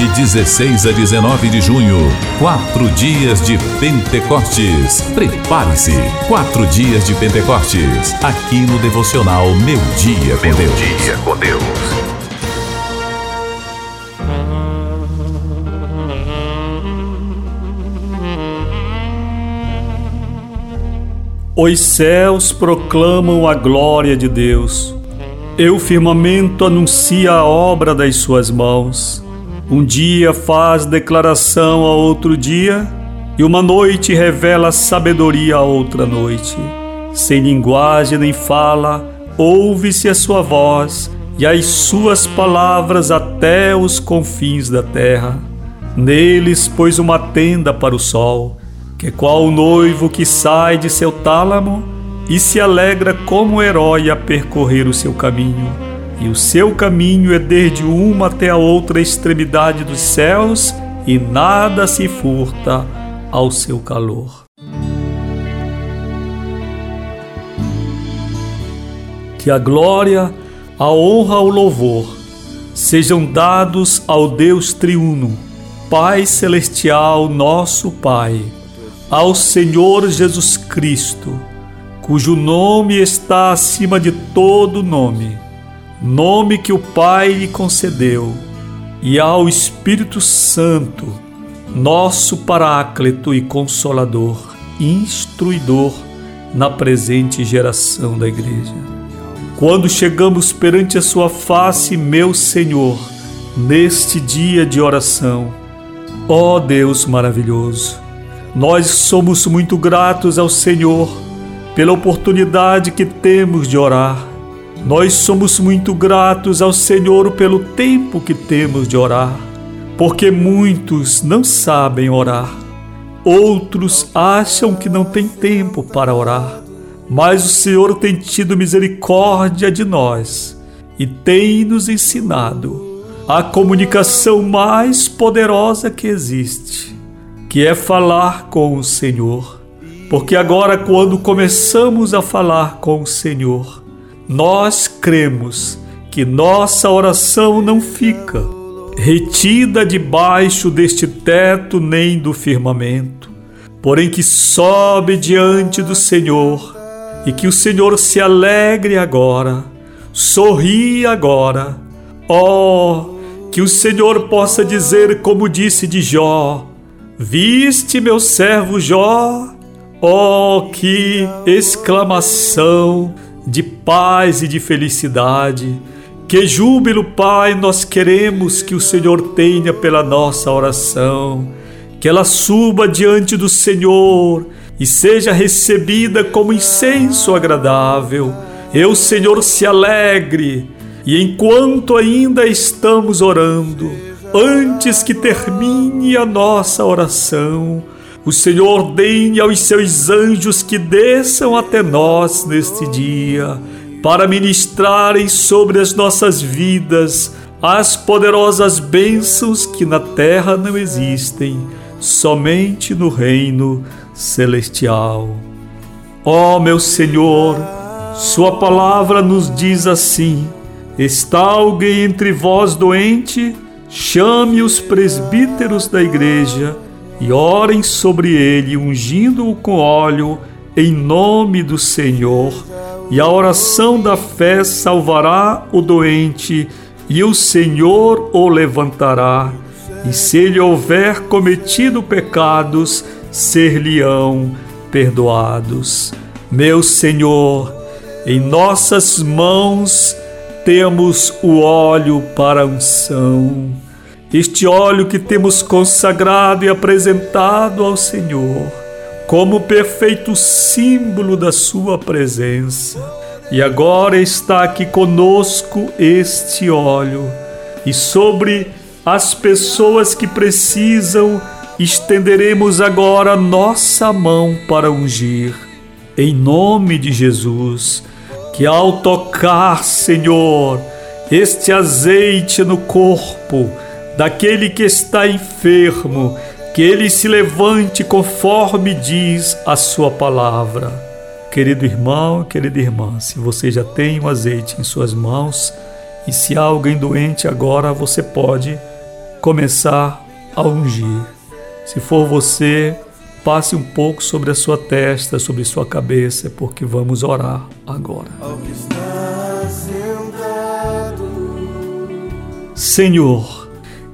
De 16 a 19 de junho, quatro dias de Pentecostes. Prepare-se, quatro dias de Pentecostes, aqui no devocional Meu Dia com Meu Deus. Dia com Deus. Os céus proclamam a glória de Deus. E o firmamento anuncia a obra das suas mãos. Um dia faz declaração a outro dia, e uma noite revela sabedoria a outra noite. Sem linguagem nem fala, ouve-se a sua voz, e as suas palavras até os confins da terra. Neles pôs uma tenda para o sol, que é qual o noivo que sai de seu tálamo e se alegra como herói a percorrer o seu caminho. E o seu caminho é desde uma até a outra extremidade dos céus, e nada se furta ao seu calor. Que a glória, a honra, o louvor sejam dados ao Deus triuno, Pai celestial, nosso Pai, ao Senhor Jesus Cristo, cujo nome está acima de todo nome, nome que o Pai lhe concedeu, e ao Espírito Santo, nosso Paráclito e Consolador, instruidor na presente geração da Igreja. Quando chegamos perante a Sua face, meu Senhor, neste dia de oração, ó Deus maravilhoso, nós somos muito gratos ao Senhor pela oportunidade que temos de orar. Nós somos muito gratos ao Senhor pelo tempo que temos de orar, porque muitos não sabem orar. Outros acham que não tem tempo para orar, mas o Senhor tem tido misericórdia de nós e tem nos ensinado a comunicação mais poderosa que existe, que é falar com o Senhor. Porque agora, quando começamos a falar com o Senhor, nós cremos que nossa oração não fica retida debaixo deste teto nem do firmamento, porém que sobe diante do Senhor e que o Senhor se alegre agora, sorri agora. Oh, que o Senhor possa dizer, como disse de Jó: Viste meu servo Jó? Oh, que exclamação de paz e de felicidade! Que júbilo, Pai, nós queremos que o Senhor tenha pela nossa oração, que ela suba diante do Senhor e seja recebida como incenso agradável. E o Senhor se alegre, e enquanto ainda estamos orando, antes que termine a nossa oração, o Senhor ordene aos seus anjos que desçam até nós neste dia, para ministrarem sobre as nossas vidas as poderosas bênçãos que na terra não existem, somente no reino celestial. Ó oh, meu Senhor, Sua palavra nos diz assim: Está alguém entre vós doente? Chame os presbíteros da igreja e orem sobre ele, ungindo-o com óleo, em nome do Senhor. E a oração da fé salvará o doente, e o Senhor o levantará. E se ele houver cometido pecados, ser-lhe-ão perdoados. Meu Senhor, em nossas mãos temos o óleo para unção. Este óleo que temos consagrado e apresentado ao Senhor, como perfeito símbolo da Sua presença. E agora está aqui conosco este óleo, e sobre as pessoas que precisam, estenderemos agora nossa mão para ungir. Em nome de Jesus, que ao tocar, Senhor, este azeite no corpo daquele que está enfermo, que ele se levante conforme diz a sua palavra. Querido irmão, querida irmã, se você já tem o azeite em suas mãos e se há alguém doente agora, você pode começar a ungir. Se for você, passe um pouco sobre a sua testa, sobre sua cabeça, porque vamos orar agora. Senhor,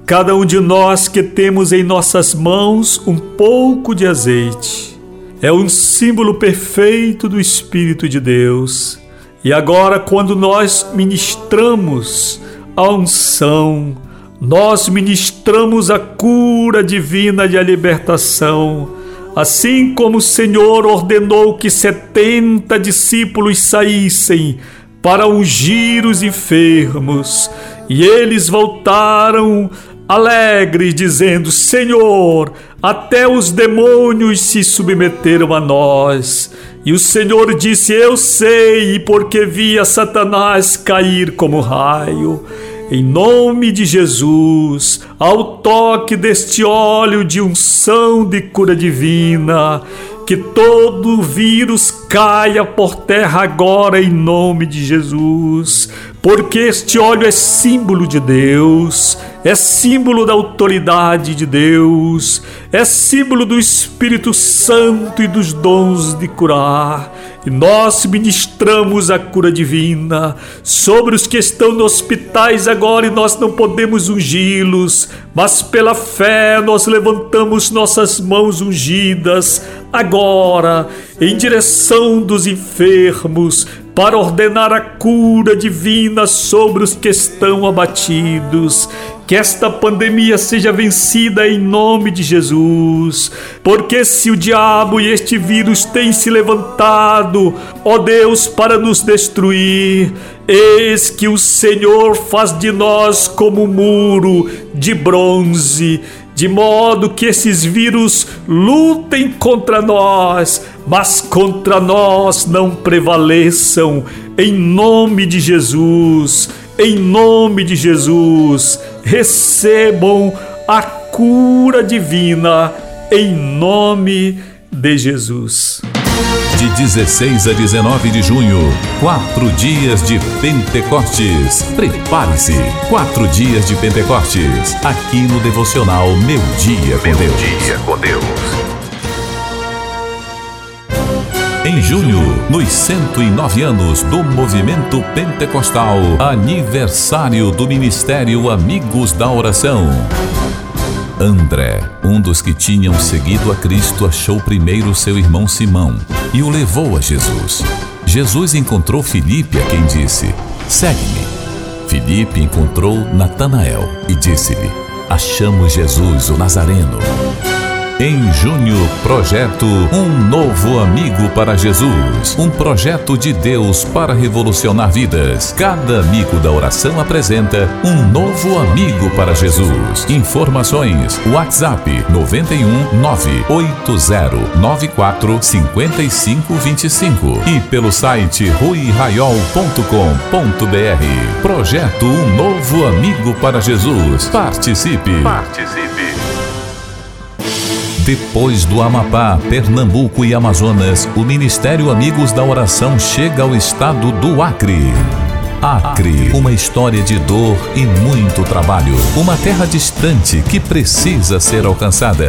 cada um de nós que temos em nossas mãos um pouco de azeite é um símbolo perfeito do Espírito de Deus. E agora, quando nós ministramos a unção, nós ministramos a cura divina e a libertação, assim como o Senhor ordenou que setenta discípulos saíssem para ungir os enfermos, e eles voltaram alegres, dizendo: Senhor, até os demônios se submeteram a nós. E o Senhor disse: Eu sei, porque vi a Satanás cair como raio. Em nome de Jesus, ao toque deste óleo de unção de cura divina, que todo vírus caia por terra agora em nome de Jesus, porque este óleo é símbolo de Deus, é símbolo da autoridade de Deus, é símbolo do Espírito Santo e dos dons de curar. E nós ministramos a cura divina sobre os que estão nos hospitais agora e nós não podemos ungí-los, mas pela fé nós levantamos nossas mãos ungidas agora em direção dos enfermos para ordenar a cura divina sobre os que estão abatidos. Que esta pandemia seja vencida em nome de Jesus, porque se o diabo e este vírus têm se levantado, ó Deus, para nos destruir, eis que o Senhor faz de nós como um muro de bronze de modo que esses vírus lutem contra nós, mas contra nós não prevaleçam, em nome de Jesus em nome de Jesus, recebam a cura divina em nome de Jesus. De 16 a 19 de junho, quatro dias de Pentecostes. Prepare-se, quatro dias de Pentecostes, aqui no devocional Meu Dia com Deus. Dia com Deus. Em junho, nos 109 anos do movimento pentecostal, aniversário do Ministério Amigos da Oração. André, um dos que tinham seguido a Cristo, achou primeiro seu irmão Simão e o levou a Jesus. Jesus encontrou Filipe, a quem disse: Segue-me. Filipe encontrou Natanael e disse-lhe: Achamos Jesus, o Nazareno. Em junho, projeto Um Novo Amigo para Jesus. Um projeto de Deus para revolucionar vidas. Cada amigo da oração apresenta um novo amigo para Jesus. Informações: WhatsApp 91 98094 5525 e pelo site ruiraiol.com.br. Projeto Um Novo Amigo para Jesus. Participe. Participe. Depois do Amapá, Pernambuco e Amazonas, o Ministério Amigos da Oração chega ao estado do Acre. Acre, uma história de dor e muito trabalho. Uma terra distante que precisa ser alcançada.